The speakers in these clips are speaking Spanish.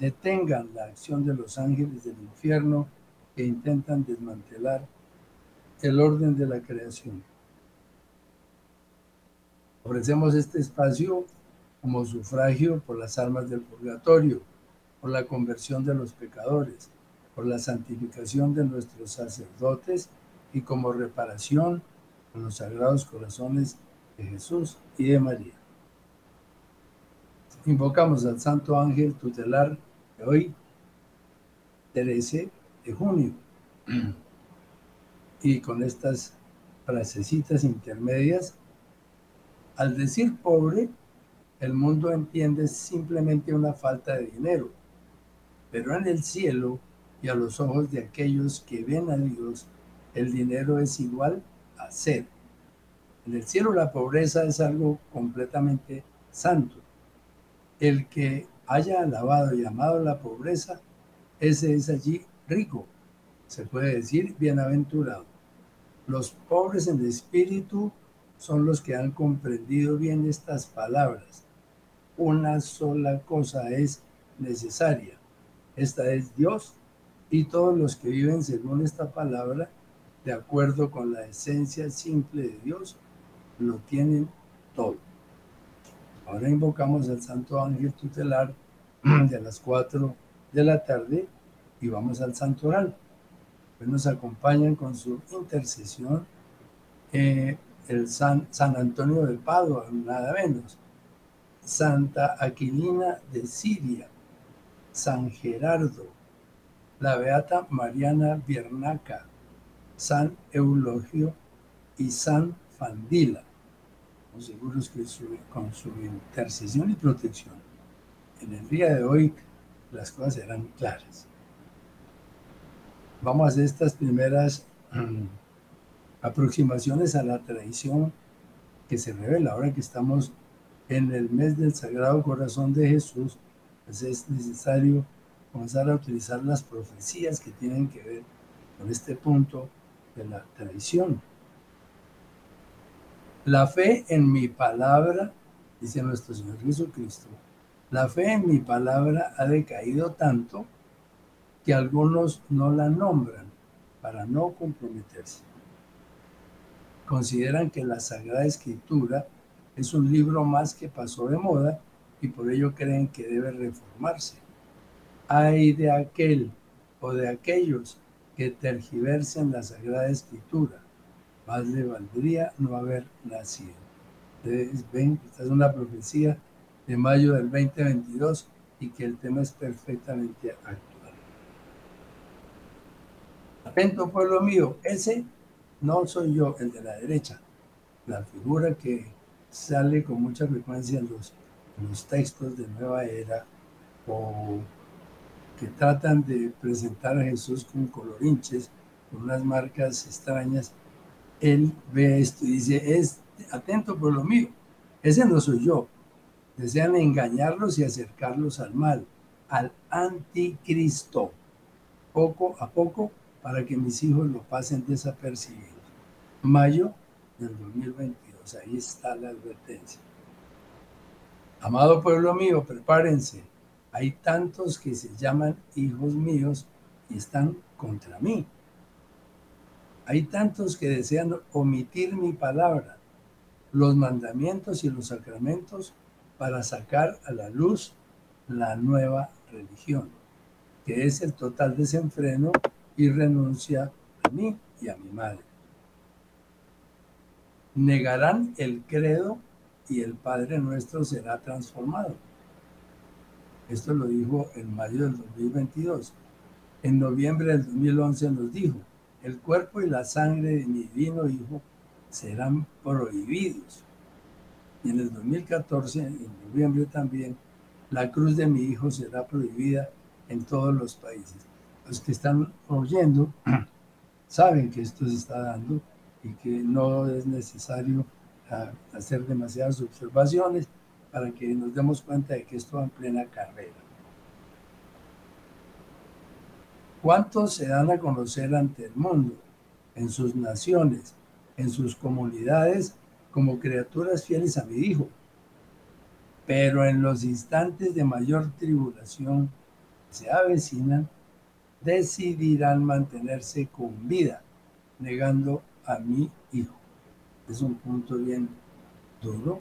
detengan la acción de los ángeles del infierno que intentan desmantelar el orden de la creación. Ofrecemos este espacio como sufragio por las almas del purgatorio, por la conversión de los pecadores, por la santificación de nuestros sacerdotes y como reparación con los sagrados corazones de Jesús y de María. Invocamos al Santo Ángel tutelar hoy, 13 de junio. Y con estas frasecitas intermedias, al decir pobre, el mundo entiende simplemente una falta de dinero, pero en el cielo y a los ojos de aquellos que ven a Dios, el dinero es igual a ser. En el cielo la pobreza es algo completamente santo. El que haya alabado y amado la pobreza, ese es allí rico. Se puede decir bienaventurado. Los pobres en espíritu son los que han comprendido bien estas palabras. Una sola cosa es necesaria. Esta es Dios y todos los que viven según esta palabra, de acuerdo con la esencia simple de Dios, lo tienen todo. Ahora invocamos al Santo Ángel Tutelar de las 4 de la tarde y vamos al santoral. Pues nos acompañan con su intercesión eh, el San, San Antonio de Padua, nada menos, Santa Aquilina de Siria, San Gerardo, la Beata Mariana Biernaca, San Eulogio y San Fandila. Seguros que con su intercesión y protección en el día de hoy las cosas serán claras. Vamos a hacer estas primeras mm, aproximaciones a la tradición que se revela ahora que estamos en el mes del Sagrado Corazón de Jesús, pues es necesario comenzar a utilizar las profecías que tienen que ver con este punto de la tradición. La fe en mi palabra, dice nuestro Señor Jesucristo, la fe en mi palabra ha decaído tanto que algunos no la nombran para no comprometerse. Consideran que la Sagrada Escritura es un libro más que pasó de moda y por ello creen que debe reformarse. Hay de aquel o de aquellos que tergiversen la Sagrada Escritura. Más le valdría no haber nacido. Ustedes ven, esta es una profecía de mayo del 2022 y que el tema es perfectamente actual. Atento pueblo mío, ese no soy yo, el de la derecha, la figura que sale con mucha frecuencia en los, textos de Nueva Era o que tratan de presentar a Jesús con colorinches, con unas marcas extrañas, él ve esto y dice, es atento pueblo mío, ese no soy yo, desean engañarlos y acercarlos al mal, al anticristo, poco a poco, para que mis hijos lo pasen desapercibidos. Mayo del 2022, ahí está la advertencia. Amado pueblo mío, prepárense. Hay tantos que se llaman hijos míos y están contra mí. Hay tantos que desean omitir mi palabra, los mandamientos y los sacramentos para sacar a la luz la nueva religión, que es el total desenfreno y renuncia a mí y a mi madre. Negarán el credo y el Padre nuestro será transformado. Esto lo dijo en mayo del 2022. En noviembre del 2011 nos dijo, el cuerpo y la sangre de mi divino Hijo serán prohibidos y en el 2014, en noviembre también, la cruz de mi hijo será prohibida en todos los países. Los que están oyendo saben que esto se está dando y que no es necesario ah, hacer demasiadas observaciones para que nos demos cuenta de que esto va en plena carrera. ¿Cuántos se dan a conocer ante el mundo, en sus naciones, en sus comunidades, como criaturas fieles a mi Hijo? Pero en los instantes de mayor tribulación se avecinan, decidirán mantenerse con vida, negando a mi Hijo. Es un punto bien duro,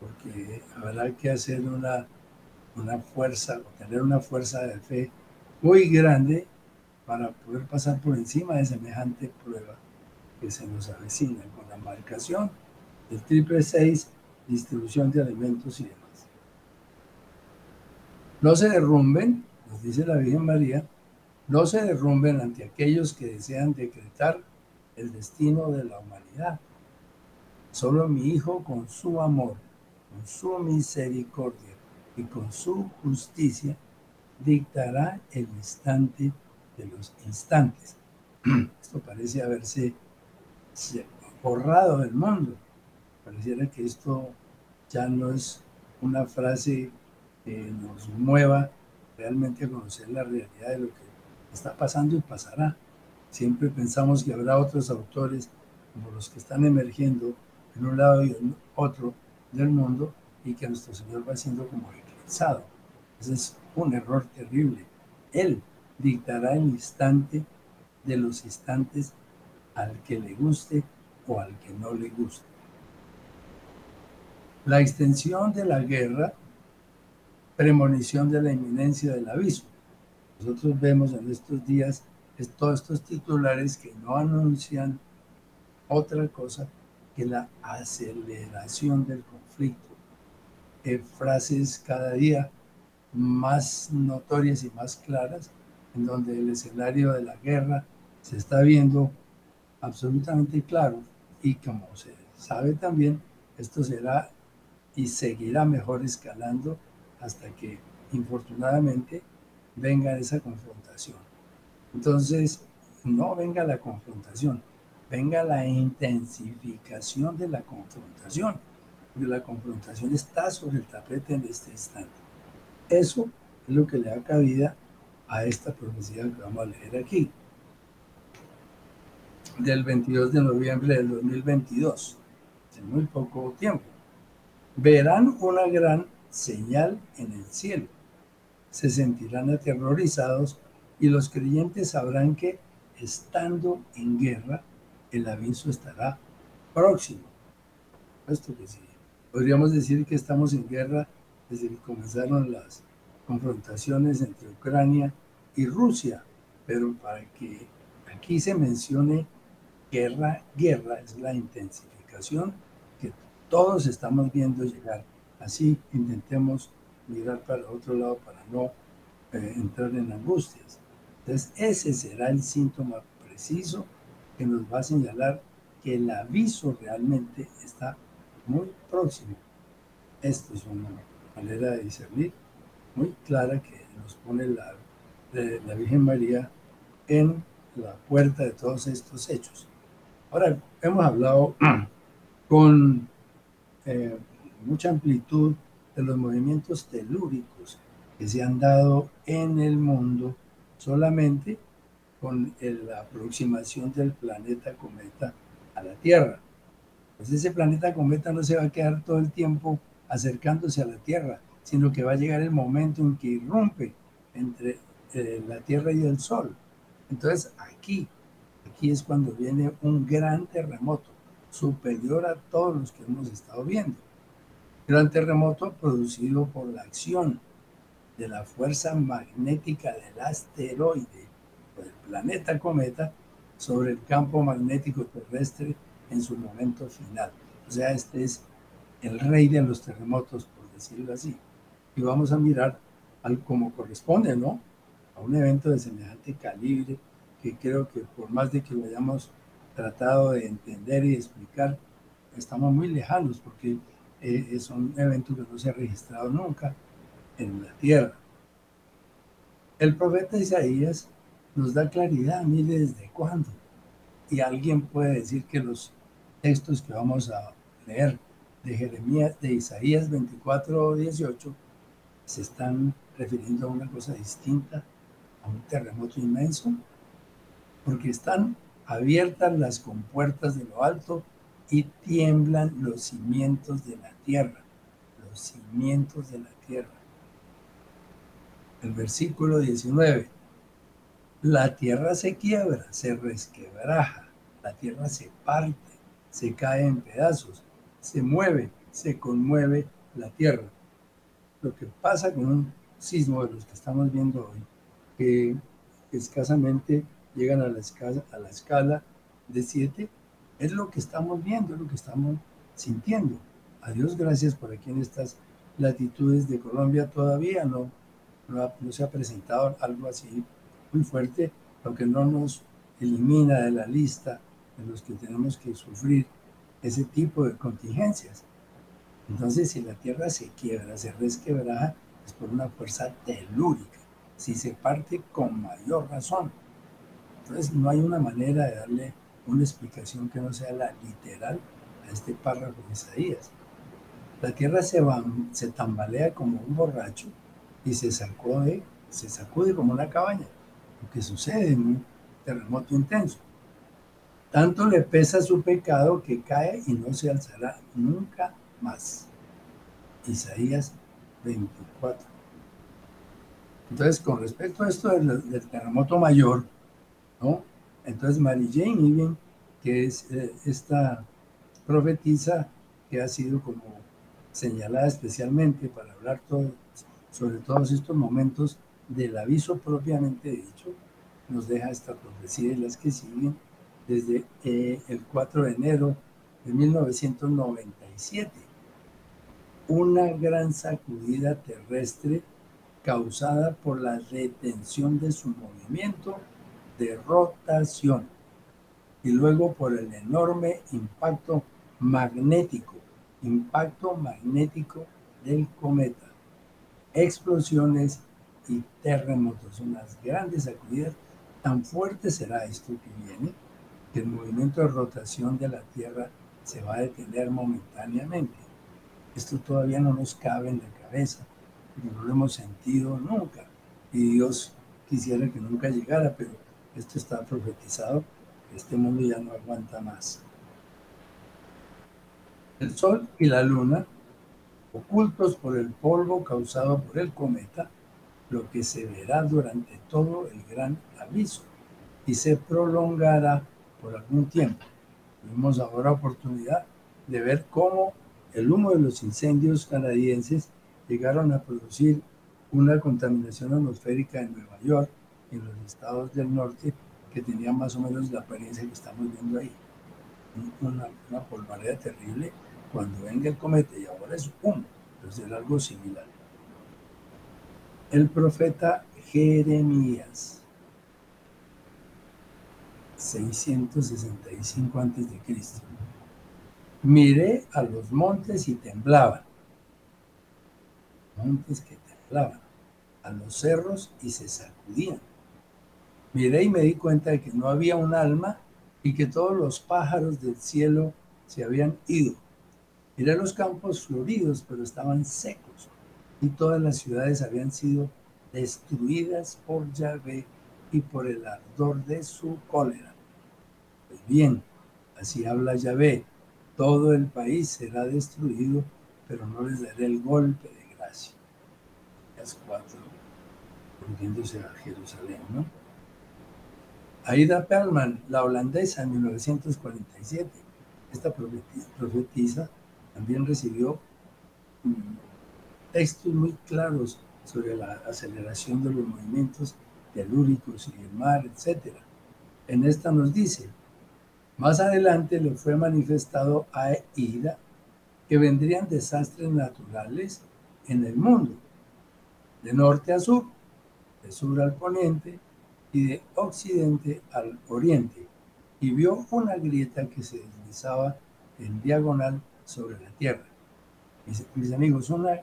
porque habrá que hacer una, una fuerza, tener una fuerza de fe muy grande para poder pasar por encima de semejante prueba que se nos avecina con la marcación del triple 6, distribución de alimentos y demás. No se derrumben, nos dice la Virgen María, no se derrumben ante aquellos que desean decretar el destino de la humanidad. Solo mi Hijo con su amor, con su misericordia y con su justicia dictará el instante de los instantes. Esto parece haberse borrado del mundo. Pareciera que esto ya no es una frase que nos mueva realmente a conocer la realidad de lo que está pasando y pasará. Siempre pensamos que habrá otros autores como los que están emergiendo en un lado y en otro del mundo y que nuestro Señor va siendo como eclipsado. Ese es un error terrible. Él dictará el instante de los instantes al que le guste o al que no le guste. La extensión de la guerra, premonición de la inminencia del aviso. Nosotros vemos en estos días todos estos titulares que no anuncian otra cosa que la aceleración del conflicto. Eh, frases cada día más notorias y más claras en donde el escenario de la guerra se está viendo absolutamente claro y como se sabe también, esto será y seguirá mejor escalando hasta que infortunadamente venga esa confrontación. Entonces, no venga la confrontación, venga la intensificación de la confrontación, porque la confrontación está sobre el tapete en este instante. Eso es lo que le da cabida a esta profecía que vamos a leer aquí, del 22 de noviembre del 2022, en muy poco tiempo. Verán una gran señal en el cielo, se sentirán aterrorizados y los creyentes sabrán que estando en guerra, el aviso estará próximo. Esto que sí. Podríamos decir que estamos en guerra desde que comenzaron las confrontaciones entre Ucrania y Rusia, pero para que aquí se mencione guerra, guerra es la intensificación que todos estamos viendo llegar. Así intentemos mirar para otro lado para no eh, entrar en angustias. Entonces, ese será el síntoma preciso que nos va a señalar que el aviso realmente está muy próximo. Esto es una manera de discernir muy clara que nos pone la de la Virgen María en la puerta de todos estos hechos. Ahora, hemos hablado con eh, mucha amplitud de los movimientos telúricos que se han dado en el mundo solamente con la aproximación del planeta cometa a la Tierra. Pues ese planeta cometa no se va a quedar todo el tiempo acercándose a la Tierra, sino que va a llegar el momento en que irrumpe entre eh, la Tierra y el Sol. Entonces aquí, aquí es cuando viene un gran terremoto, superior a todos los que hemos estado viendo. Gran terremoto producido por la acción de la fuerza magnética del asteroide o del planeta cometa sobre el campo magnético terrestre en su momento final. O sea, este es el rey de los terremotos, por decirlo así. Y vamos a mirar al como corresponde, ¿no? a un evento de semejante calibre que creo que por más de que lo hayamos tratado de entender y explicar, estamos muy lejanos porque eh, es un evento que no se ha registrado nunca en la Tierra. El profeta Isaías nos da claridad, mire desde cuándo. Y alguien puede decir que los textos que vamos a leer de Jeremías, de Isaías 24, 18, se están refiriendo a una cosa distinta, a un terremoto inmenso, porque están abiertas las compuertas de lo alto y tiemblan los cimientos de la tierra, los cimientos de la tierra. El versículo 19, la tierra se quiebra, se resquebraja, la tierra se parte, se cae en pedazos, se mueve, se conmueve la tierra. Lo que pasa con un sismo de los que estamos viendo hoy, que escasamente llegan a la escala, a la escala de 7, es lo que estamos viendo, es lo que estamos sintiendo. A Dios gracias por aquí en estas latitudes de Colombia todavía no, no, se ha presentado algo así muy fuerte, lo que no nos elimina de la lista de los que tenemos que sufrir ese tipo de contingencias. Entonces, si la Tierra se quiebra, se resquebraja, es por una fuerza telúrica. Si se parte con mayor razón. Entonces, no hay una manera de darle una explicación que no sea la literal a este párrafo de Isaías. La tierra se, va, se tambalea como un borracho y se sacude, se sacude como una cabaña, lo que sucede en un terremoto intenso. Tanto le pesa su pecado que cae y no se alzará nunca más. Isaías 24. Entonces, con respecto a esto del terremoto mayor, Entonces, Mary Jane Even, que es eh, esta profetisa que ha sido como señalada especialmente para hablar sobre todos estos momentos del aviso propiamente dicho, nos deja esta profecía y las que siguen desde eh, el 4 de enero de 1997. Una gran sacudida terrestre causada por la retención de su movimiento de rotación y luego por el enorme impacto magnético, impacto magnético del cometa, explosiones y terremotos, unas grandes sacudidas. Tan fuerte será esto que viene que el movimiento de rotación de la Tierra se va a detener momentáneamente. Esto todavía no nos cabe en la cabeza, no lo hemos sentido nunca. Y Dios quisiera que nunca llegara, pero esto está profetizado, este mundo ya no aguanta más. El Sol y la Luna, ocultos por el polvo causado por el cometa, lo que se verá durante todo el gran aviso y se prolongará por algún tiempo. Tuvimos ahora oportunidad de ver cómo el humo de los incendios canadienses llegaron a producir una contaminación atmosférica en Nueva York en los estados del norte que tenían más o menos la apariencia que estamos viendo ahí. Una, una polvareda terrible cuando venga el cometa y ahora es humo, entonces era algo similar. El profeta Jeremías, 665 a.C. Miré a los montes y temblaban. Montes que temblaban. A los cerros y se sacudían miré y me di cuenta de que no había un alma y que todos los pájaros del cielo se habían ido. Miré los campos floridos, pero estaban secos y todas las ciudades habían sido destruidas por Yahvé y por el ardor de su cólera. Pues bien, así habla Yahvé, todo el país será destruido, pero no les daré el golpe de gracia. Las cuatro, volviéndose a Jerusalén, ¿no? Aida Perlman, la holandesa, en 1947. Esta profetisa también recibió mm, textos muy claros sobre la aceleración de los movimientos telúricos y el mar, etc. En esta nos dice, más adelante le fue manifestado a Ida que vendrían desastres naturales en el mundo, de norte a sur, de sur al poniente, y de occidente al oriente, y vio una grieta que se deslizaba en diagonal sobre la tierra. Mis, amigos, una,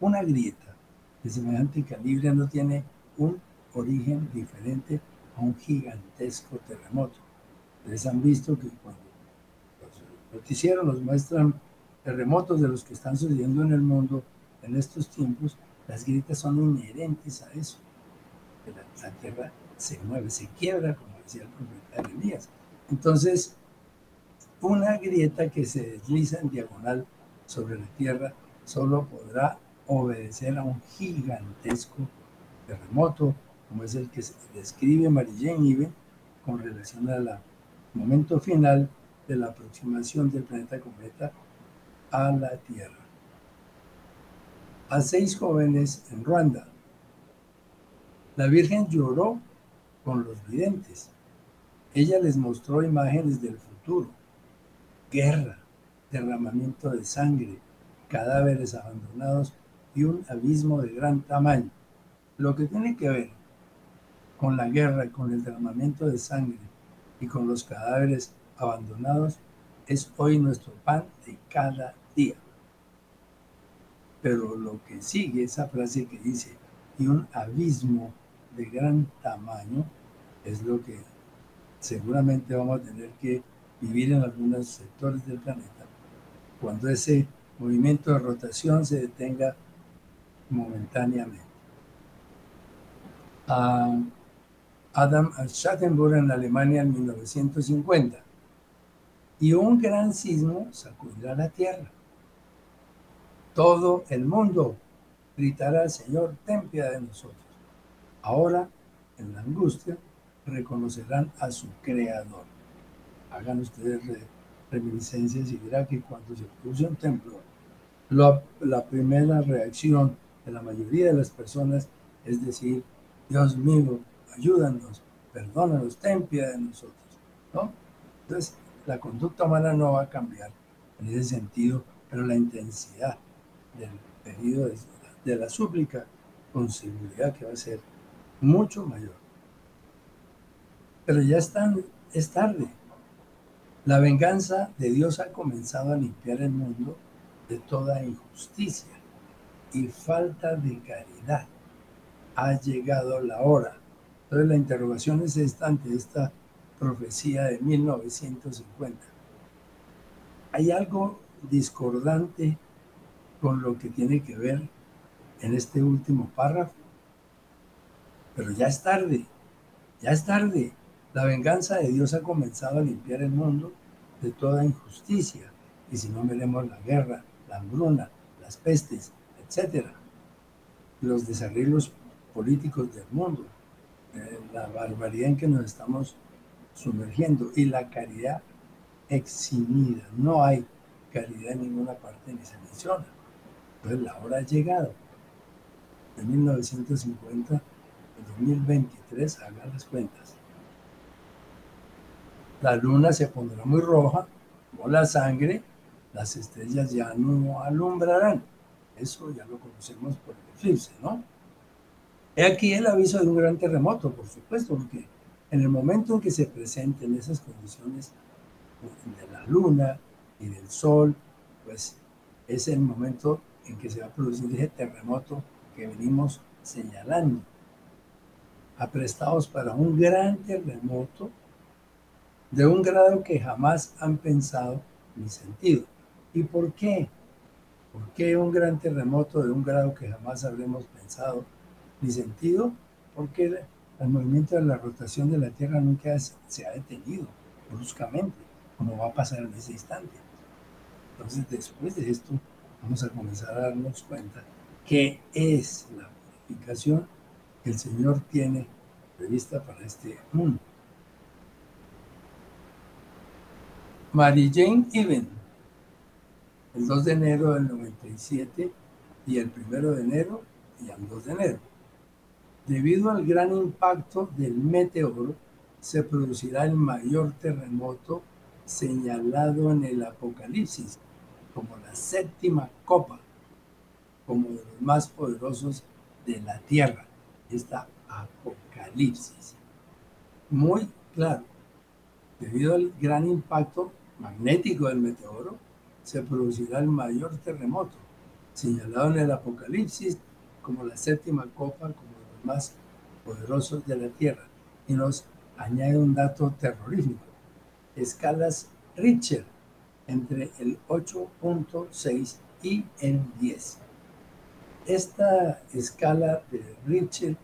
una grieta de semejante calibre no tiene un origen diferente a un gigantesco terremoto. Ustedes han visto que cuando los noticieros nos muestran terremotos de los que están sucediendo en el mundo en estos tiempos, las grietas son inherentes a eso. La, la tierra se mueve, se quiebra, como decía el profeta Elías. Entonces, una grieta que se desliza en diagonal sobre la tierra solo podrá obedecer a un gigantesco terremoto, como es el que describe Marilyn Ibe con relación al momento final de la aproximación del planeta cometa a la Tierra. A seis jóvenes en Ruanda. La Virgen lloró con los videntes. Ella les mostró imágenes del futuro, guerra, derramamiento de sangre, cadáveres abandonados y un abismo de gran tamaño. Lo que tiene que ver con la guerra, con el derramamiento de sangre y con los cadáveres abandonados es hoy nuestro pan de cada día. Pero lo que sigue, esa frase que dice, y un abismo de gran tamaño, es lo que seguramente vamos a tener que vivir en algunos sectores del planeta cuando ese movimiento de rotación se detenga momentáneamente. Adam Schattenburg en Alemania en 1950. Y un gran sismo sacudirá la tierra. Todo el mundo gritará Señor, ten piedad de nosotros. Ahora, en la angustia, reconocerán a su Creador. Hagan ustedes reminiscencias y verá que cuando se produce un templo, la primera reacción de la mayoría de las personas es decir, Dios mío, ayúdanos, perdónanos, ten piedad de nosotros. ¿no? Entonces, la conducta humana no va a cambiar en ese sentido, pero la intensidad del pedido de, de la súplica con seguridad que va a ser mucho mayor. Pero ya están, es tarde. La venganza de Dios ha comenzado a limpiar el mundo de toda injusticia y falta de caridad. Ha llegado la hora. Entonces la interrogación es esta ante esta profecía de 1950. Hay algo discordante con lo que tiene que ver en este último párrafo. Pero ya es tarde, ya es tarde. La venganza de Dios ha comenzado a limpiar el mundo de toda injusticia. Y si no miremos la guerra, la hambruna, las pestes, etcétera, los desarreglos políticos del mundo, eh, la barbaridad en que nos estamos sumergiendo y la caridad eximida. No hay caridad en ninguna parte ni se menciona. Entonces la hora ha llegado. De 1950 al 2023, hagan las cuentas. La luna se pondrá muy roja, como la sangre, las estrellas ya no alumbrarán. Eso ya lo conocemos por el eclipse, ¿no? He aquí el aviso de un gran terremoto, por supuesto, porque en el momento en que se presenten esas condiciones de la luna y del sol, pues es el momento en que se va a producir ese terremoto que venimos señalando. Aprestados para un gran terremoto de un grado que jamás han pensado ni sentido. ¿Y por qué? ¿Por qué un gran terremoto de un grado que jamás habremos pensado ni sentido? Porque el movimiento de la rotación de la Tierra nunca se ha detenido bruscamente, como va a pasar en ese instante. Entonces, después de esto, vamos a comenzar a darnos cuenta que es la purificación que el Señor tiene prevista para este mundo. Mary Jane Even, el 2 de enero del 97 y el 1 de enero y el 2 de enero. Debido al gran impacto del meteoro, se producirá el mayor terremoto señalado en el Apocalipsis como la séptima copa, como de los más poderosos de la tierra. Esta Apocalipsis. Muy claro. Debido al gran impacto magnético del meteoro, se producirá el mayor terremoto, señalado en el Apocalipsis como la séptima copa, como los más poderosos de la Tierra. Y nos añade un dato terrorífico. Escalas Richter entre el 8.6 y el 10. Esta escala de Richter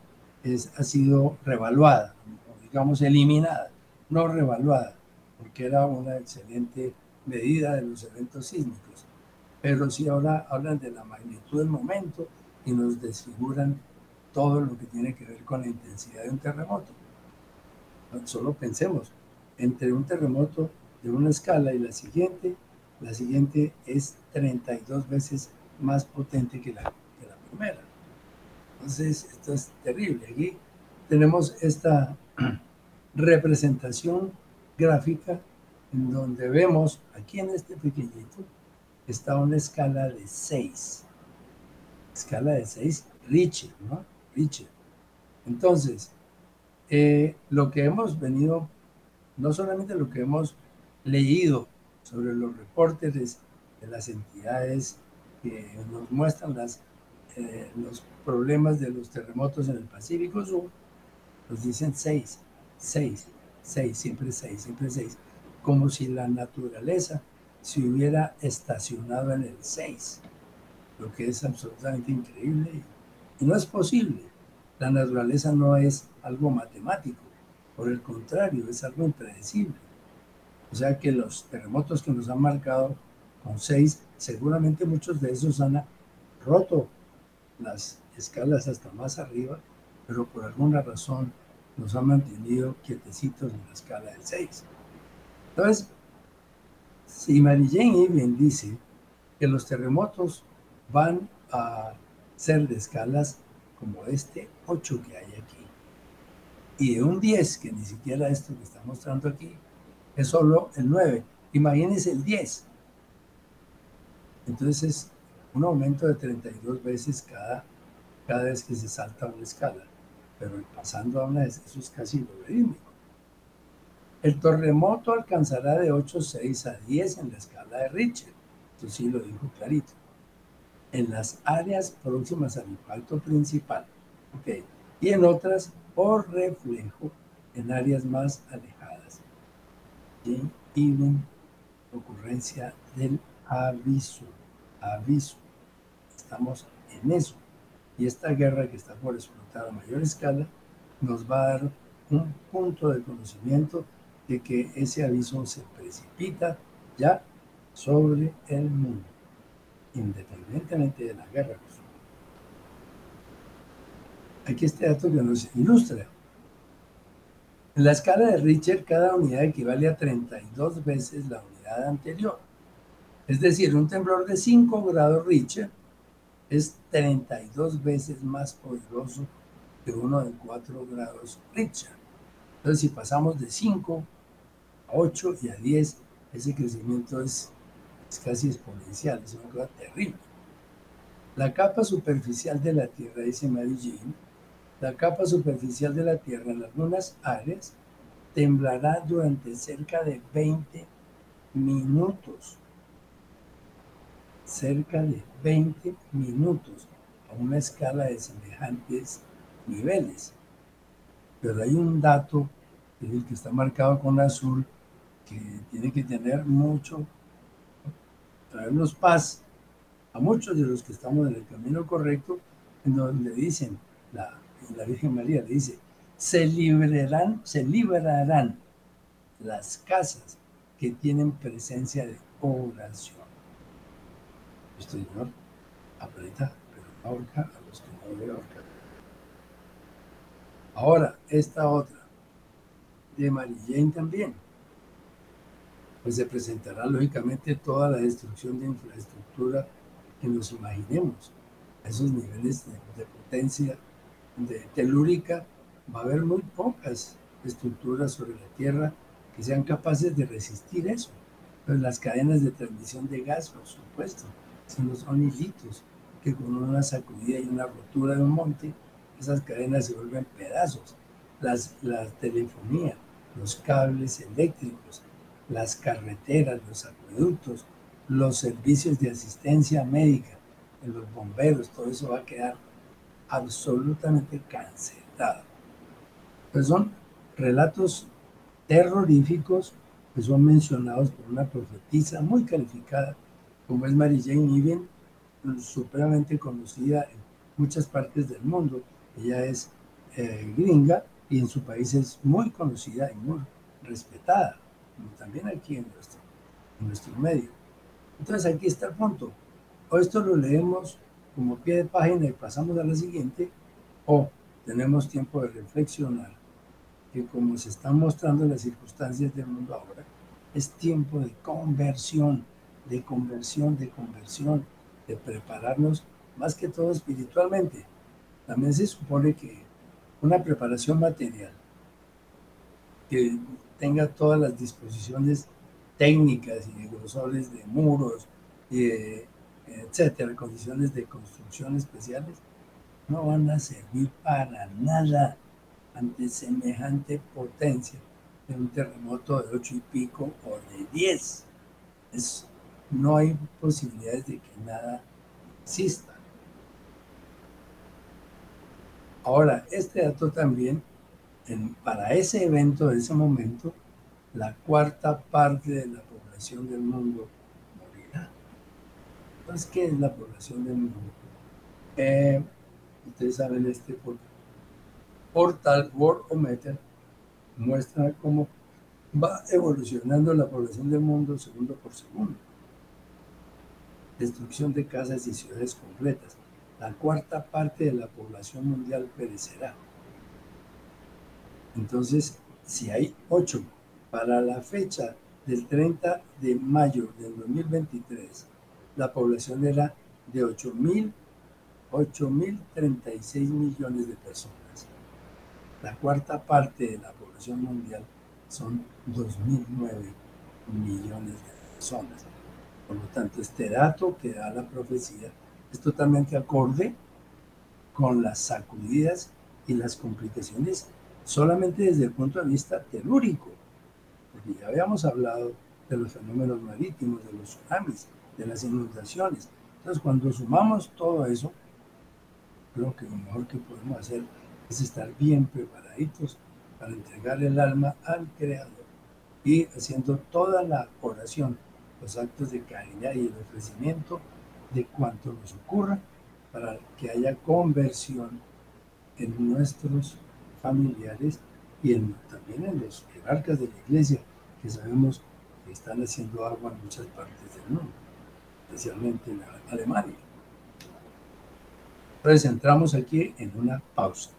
es, ha sido revaluada, digamos eliminada, no revaluada, porque era una excelente medida de los eventos sísmicos. Pero sí ahora hablan de la magnitud del momento y nos desfiguran todo lo que tiene que ver con la intensidad de un terremoto. Solo pensemos, entre un terremoto de una escala y la siguiente, la siguiente es 32 veces más potente que la, que la primera. Entonces, esto es terrible. Aquí tenemos esta representación gráfica en donde vemos, aquí en este pequeñito, está una escala de 6. Escala de 6, Richard, ¿no? Richard. Entonces, eh, lo que hemos venido, no solamente lo que hemos leído sobre los reportes de las entidades que nos muestran las, eh, los problemas de los terremotos en el Pacífico Sur, nos dicen 6, 6, 6, siempre 6, siempre 6, como si la naturaleza se hubiera estacionado en el 6, lo que es absolutamente increíble y no es posible. La naturaleza no es algo matemático, por el contrario, es algo impredecible. O sea que los terremotos que nos han marcado con seis, seguramente muchos de esos han roto las escalas hasta más arriba, pero por alguna razón nos han mantenido quietecitos en la escala del 6. Entonces, si Mary Jane dice que los terremotos van a ser de escalas como este 8 que hay aquí. Y de un 10, que ni siquiera esto que está mostrando aquí, es solo el 9. Imagínense el 10. Entonces es un aumento de 32 veces cada, cada vez que se salta una escala. Pero pasando a una vez, eso es casi logarítmico. El terremoto alcanzará de 8,6 a 10 en la escala de Richter. Esto sí lo dijo clarito en las áreas próximas al impacto principal, okay, y en otras por reflejo en áreas más alejadas. Y even ocurrencia del aviso, aviso. Estamos en eso. Y esta guerra que está por explotar a mayor escala nos va a dar un punto de conocimiento de que ese aviso se precipita ya sobre el mundo independientemente de la guerra. Aquí este dato que nos ilustra. En la escala de Richter, cada unidad equivale a 32 veces la unidad anterior. Es decir, un temblor de 5 grados Richter es 32 veces más poderoso que uno de 4 grados Richter. Entonces, si pasamos de 5 a 8 y a 10, ese crecimiento es es casi exponencial, es una cosa terrible. La capa superficial de la Tierra, dice Mary Jean, la capa superficial de la Tierra en algunas áreas temblará durante cerca de 20 minutos. Cerca de 20 minutos a una escala de semejantes niveles. Pero hay un dato, que es el que está marcado con azul, que tiene que tener mucho traernos paz a muchos de los que estamos en el camino correcto, en donde dicen, la, la Virgen María le dice, se liberarán, se liberarán las casas que tienen presencia de oración. Esto Señor aprieta, pero ahorca a los que no le ahorcan. Ahora, esta otra, de Jane también pues se presentará lógicamente toda la destrucción de infraestructura que nos imaginemos. A esos niveles de, potencia de telúrica va a haber muy pocas estructuras sobre la Tierra que sean capaces de resistir eso. Pero las cadenas de transmisión de gas, por supuesto, son son hilitos que con una sacudida y una rotura de un monte, esas cadenas se vuelven pedazos. Las, la telefonía, los cables eléctricos, las carreteras, los acueductos, los servicios de asistencia médica, los bomberos, todo eso va a quedar absolutamente cancelado. Pues son relatos terroríficos que son mencionados por una profetisa muy calificada, como es Mary Jane Even, supremamente conocida en muchas partes del mundo. Ella es eh, gringa y en su país es muy conocida y muy respetada, como también aquí en nuestro, en nuestro medio. Entonces aquí está el punto. O esto lo leemos como pie de página y pasamos a la siguiente, o tenemos tiempo de reflexionar que como se están mostrando las circunstancias del mundo ahora, es tiempo de conversión, de conversión, de conversión, de prepararnos más que todo espiritualmente. También se supone que una preparación material que tenga todas las disposiciones técnicas y de grosores de muros, y etcétera, condiciones de construcción especiales, no van a servir para nada ante semejante potencia de un terremoto de ocho y pico o de diez. Es, no hay posibilidades de que nada exista. Ahora, este dato también, para ese evento, de ese momento, la cuarta parte de la población del mundo morirá. Entonces, ¿qué es la población del mundo? Eh, ustedes saben este portal Worldometer muestra cómo va evolucionando la población del mundo segundo por segundo. Destrucción de casas y ciudades completas. La cuarta parte de la población mundial perecerá. Entonces, si hay ocho para la fecha del 30 de mayo del 2023, la población era de 8.036 millones de personas. La cuarta parte de la población mundial son 2.009 millones de personas. Por lo tanto, este dato que da la profecía es totalmente acorde con las sacudidas y las complicaciones solamente desde el punto de vista telúrico, porque ya habíamos hablado de los fenómenos marítimos, de los tsunamis, de las inundaciones. Entonces, cuando sumamos todo eso, creo que lo mejor que podemos hacer es estar bien preparaditos para entregar el alma al Creador y haciendo toda la oración, los actos de caridad y el ofrecimiento de cuanto nos ocurra para que haya conversión en nuestros familiares y también en los jerarcas de la iglesia, que sabemos que están haciendo agua en muchas partes del mundo, especialmente en Alemania. Entonces entramos aquí en una pausa.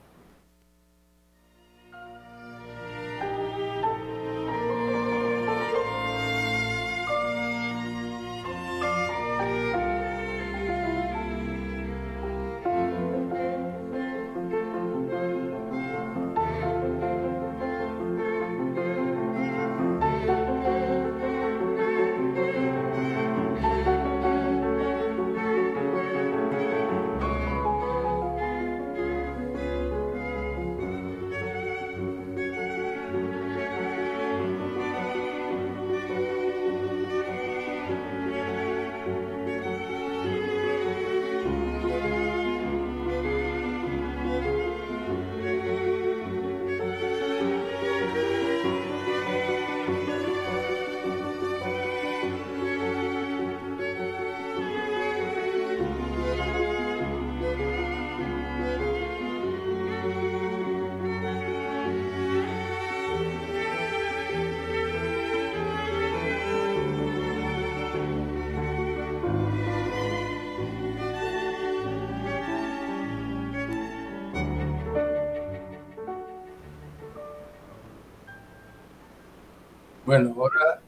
Bueno, ahora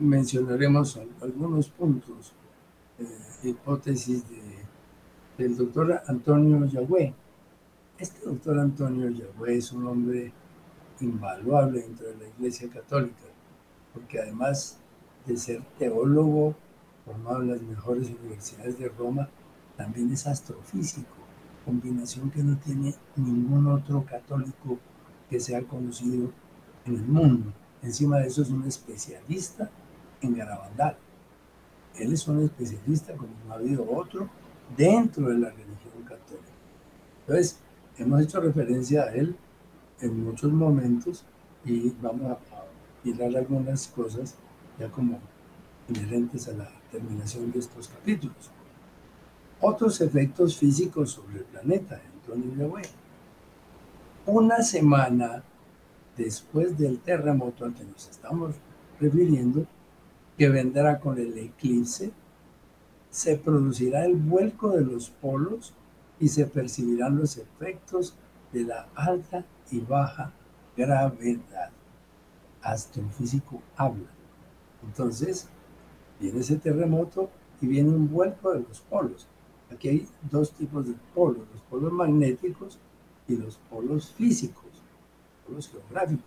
mencionaremos algunos puntos, eh, hipótesis de, del doctor Antonio Yagüe. Este doctor Antonio Yagüe es un hombre invaluable dentro de la Iglesia Católica, porque además de ser teólogo formado en las mejores universidades de Roma, también es astrofísico, combinación que no tiene ningún otro católico que sea conocido en el mundo. Encima de eso es un especialista en Garabandal. Él es un especialista como no ha habido otro dentro de la religión católica. Entonces, hemos hecho referencia a él en muchos momentos y vamos a mirar algunas cosas ya como inherentes a la terminación de estos capítulos. Otros efectos físicos sobre el planeta, Antonio Yahweh. Una semana después del terremoto al que nos estamos refiriendo, que vendrá con el eclipse, se producirá el vuelco de los polos y se percibirán los efectos de la alta y baja gravedad. Astrofísico habla. Entonces, viene ese terremoto y viene un vuelco de los polos. Aquí hay dos tipos de polos, los polos magnéticos y los polos físicos, geográficos.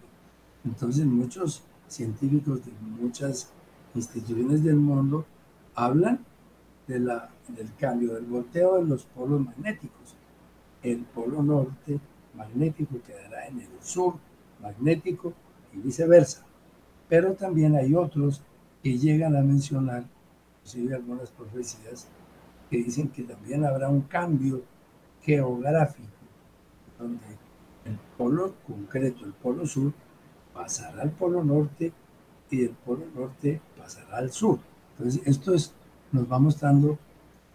Entonces muchos científicos de muchas instituciones del mundo hablan de la, del cambio, del volteo de los polos magnéticos. El polo norte magnético quedará en el sur magnético y viceversa. Pero también hay otros que llegan a mencionar, inclusive algunas profecías, que dicen que también habrá un cambio geográfico, donde el polo concreto, el polo sur, pasará al polo norte y el polo norte pasará al sur. Entonces, esto es, nos va mostrando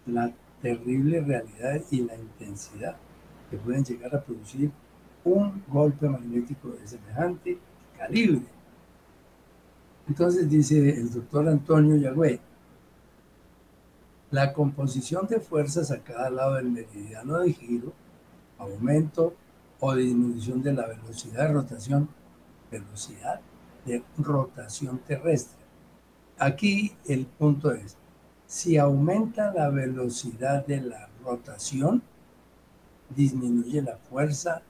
la terrible realidad y la intensidad que pueden llegar a producir un golpe magnético de semejante calibre. Entonces dice el doctor Antonio Yagüe, la composición de fuerzas a cada lado del meridiano de giro, aumento o disminución de la velocidad de rotación, velocidad de rotación terrestre. Aquí el punto es, si aumenta la velocidad de la rotación, disminuye la fuerza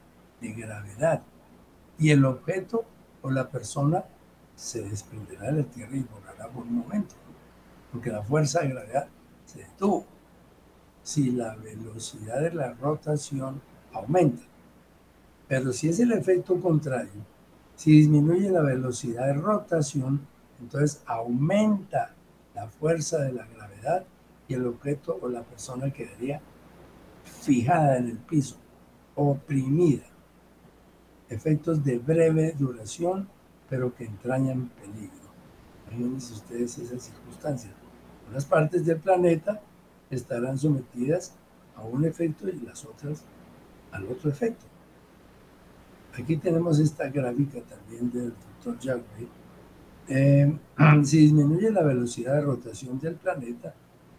de gravedad y el objeto o la persona se desprenderá de la Tierra y volará por un momento, porque la fuerza de gravedad se detuvo. Si la velocidad de la rotación aumenta, pero si es el efecto contrario, si disminuye la velocidad de rotación, entonces aumenta la fuerza de la gravedad y el objeto o la persona quedaría fijada en el piso, oprimida. Efectos de breve duración, pero que entrañan peligro. Imagínense ustedes esas circunstancias. Unas partes del planeta estarán sometidas a un efecto y las otras al otro efecto. Aquí tenemos esta gráfica también del doctor Jagüey. Eh, si disminuye la velocidad de rotación del planeta,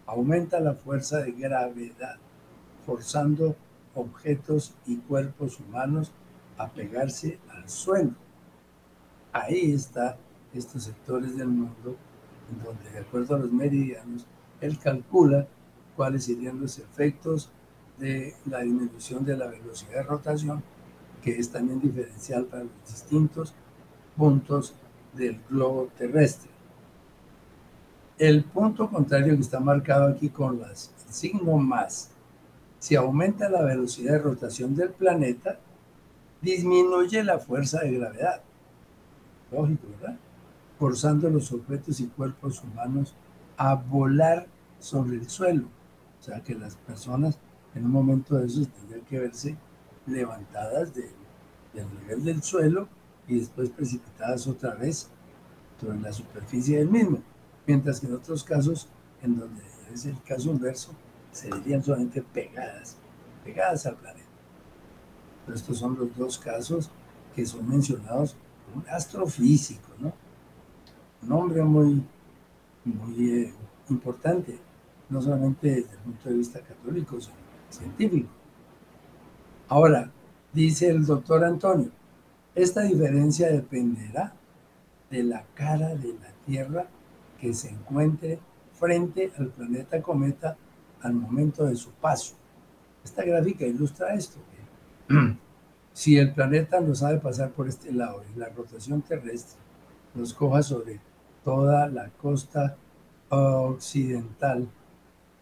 aumenta la fuerza de gravedad, forzando objetos y cuerpos humanos a pegarse al suelo. Ahí está estos sectores del mundo donde, de acuerdo a los meridianos, él calcula cuáles serían los efectos de la disminución de la velocidad de rotación, que es también diferencial para los distintos puntos del globo terrestre. El punto contrario que está marcado aquí con las, el signo más, si aumenta la velocidad de rotación del planeta, disminuye la fuerza de gravedad. Lógico, ¿verdad? Forzando los objetos y cuerpos humanos a volar sobre el suelo. O sea que las personas en un momento de eso tendrían que verse levantadas del nivel del suelo y después precipitadas otra vez sobre la superficie del mismo. Mientras que en otros casos, en donde es el caso inverso, serían solamente pegadas, pegadas al planeta. estos son los dos casos que son mencionados por un astrofísico, ¿no? Un hombre muy, muy eh, importante, no solamente desde el punto de vista católico, sino científico. Ahora, dice el doctor Antonio, esta diferencia dependerá de la cara de la Tierra que se encuentre frente al planeta cometa al momento de su paso. Esta gráfica ilustra esto. si el planeta no sabe pasar por este lado y la rotación terrestre nos coja sobre toda la costa occidental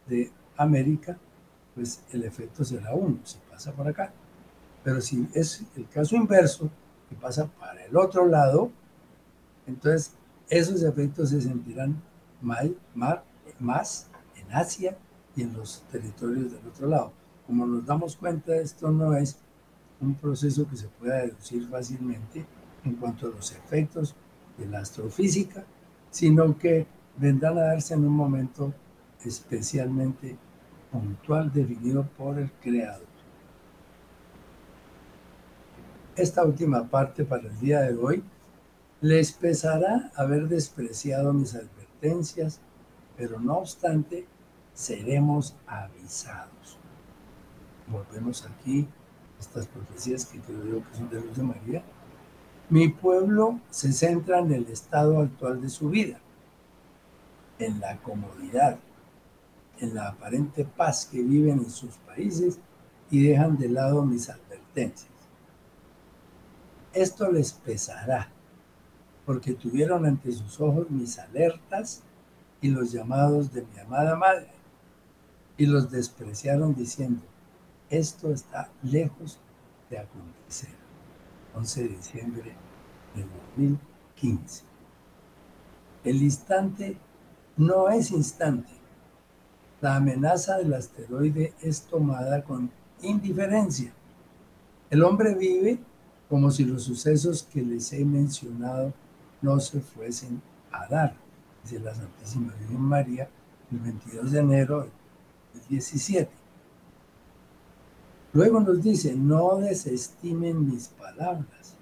de América, pues el efecto será uno, si pasa por acá. Pero si es el caso inverso, que pasa para el otro lado, entonces esos efectos se sentirán más, más en Asia y en los territorios del otro lado. Como nos damos cuenta, esto no es un proceso que se pueda deducir fácilmente en cuanto a los efectos de la astrofísica, sino que vendrán a darse en un momento especialmente puntual definido por el creador. Esta última parte para el día de hoy les pesará haber despreciado mis advertencias, pero no obstante seremos avisados. Volvemos aquí estas profecías que creo yo que son de luz de María. Mi pueblo se centra en el estado actual de su vida, en la comodidad, en la aparente paz que viven en sus países y dejan de lado mis advertencias. Esto les pesará, porque tuvieron ante sus ojos mis alertas y los llamados de mi amada madre, y los despreciaron diciendo, esto está lejos de acontecer. 11 de diciembre del 2015. El instante no es instante. La amenaza del asteroide es tomada con indiferencia. El hombre vive como si los sucesos que les he mencionado no se fuesen a dar, dice la Santísima Virgen María el 22 de enero del 17. Luego nos dice, no desestimen mis palabras.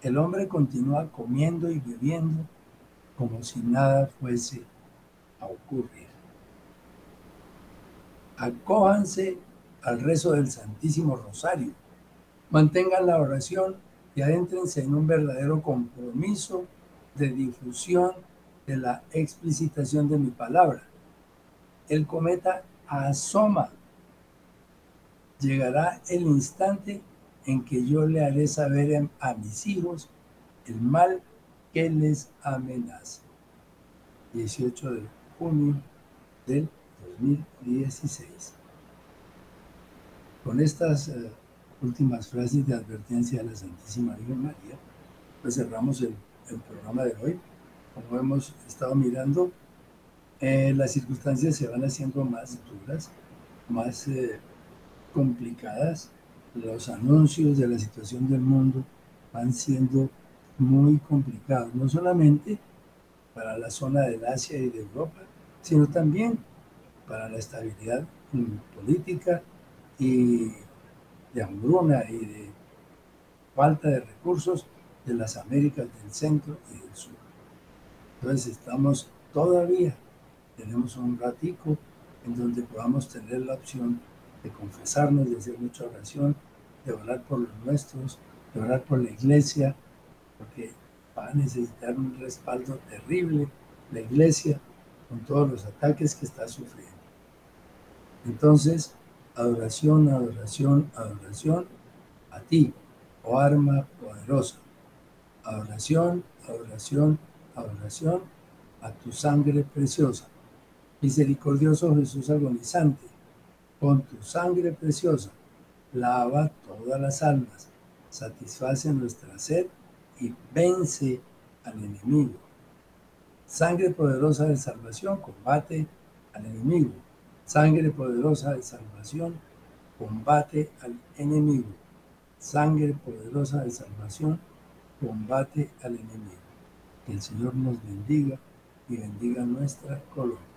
El hombre continúa comiendo y bebiendo como si nada fuese a ocurrir. Acójanse al rezo del Santísimo Rosario. Mantengan la oración y adéntrense en un verdadero compromiso de difusión de la explicitación de mi palabra. El cometa asoma llegará el instante en que yo le haré saber a mis hijos el mal que les amenaza. 18 de junio del 2016. Con estas eh, últimas frases de advertencia de la Santísima Virgen María, pues cerramos el, programa de hoy. Como hemos estado mirando, eh, las circunstancias se van haciendo más duras, más eh, complicadas, los anuncios de la situación del mundo van siendo muy complicados, no solamente para la zona del Asia y de Europa, sino también para la estabilidad política y de hambruna y de falta de recursos de las Américas del centro y del sur. Entonces estamos todavía, tenemos un ratico en donde podamos tener la opción de confesarnos, de hacer mucha oración, de orar por los nuestros, de orar por la iglesia, porque va a necesitar un respaldo terrible la iglesia con todos los ataques que está sufriendo. Entonces, adoración, adoración, adoración a ti, oh arma poderosa. Adoración, adoración, adoración a tu sangre preciosa. Misericordioso Jesús agonizante, con tu sangre preciosa, lava todas las almas, satisface nuestra sed y vence al enemigo. Sangre poderosa de salvación, combate al enemigo. Sangre poderosa de salvación, combate al enemigo. Sangre poderosa de salvación, combate al enemigo. Que el Señor nos bendiga y bendiga nuestra Colombia.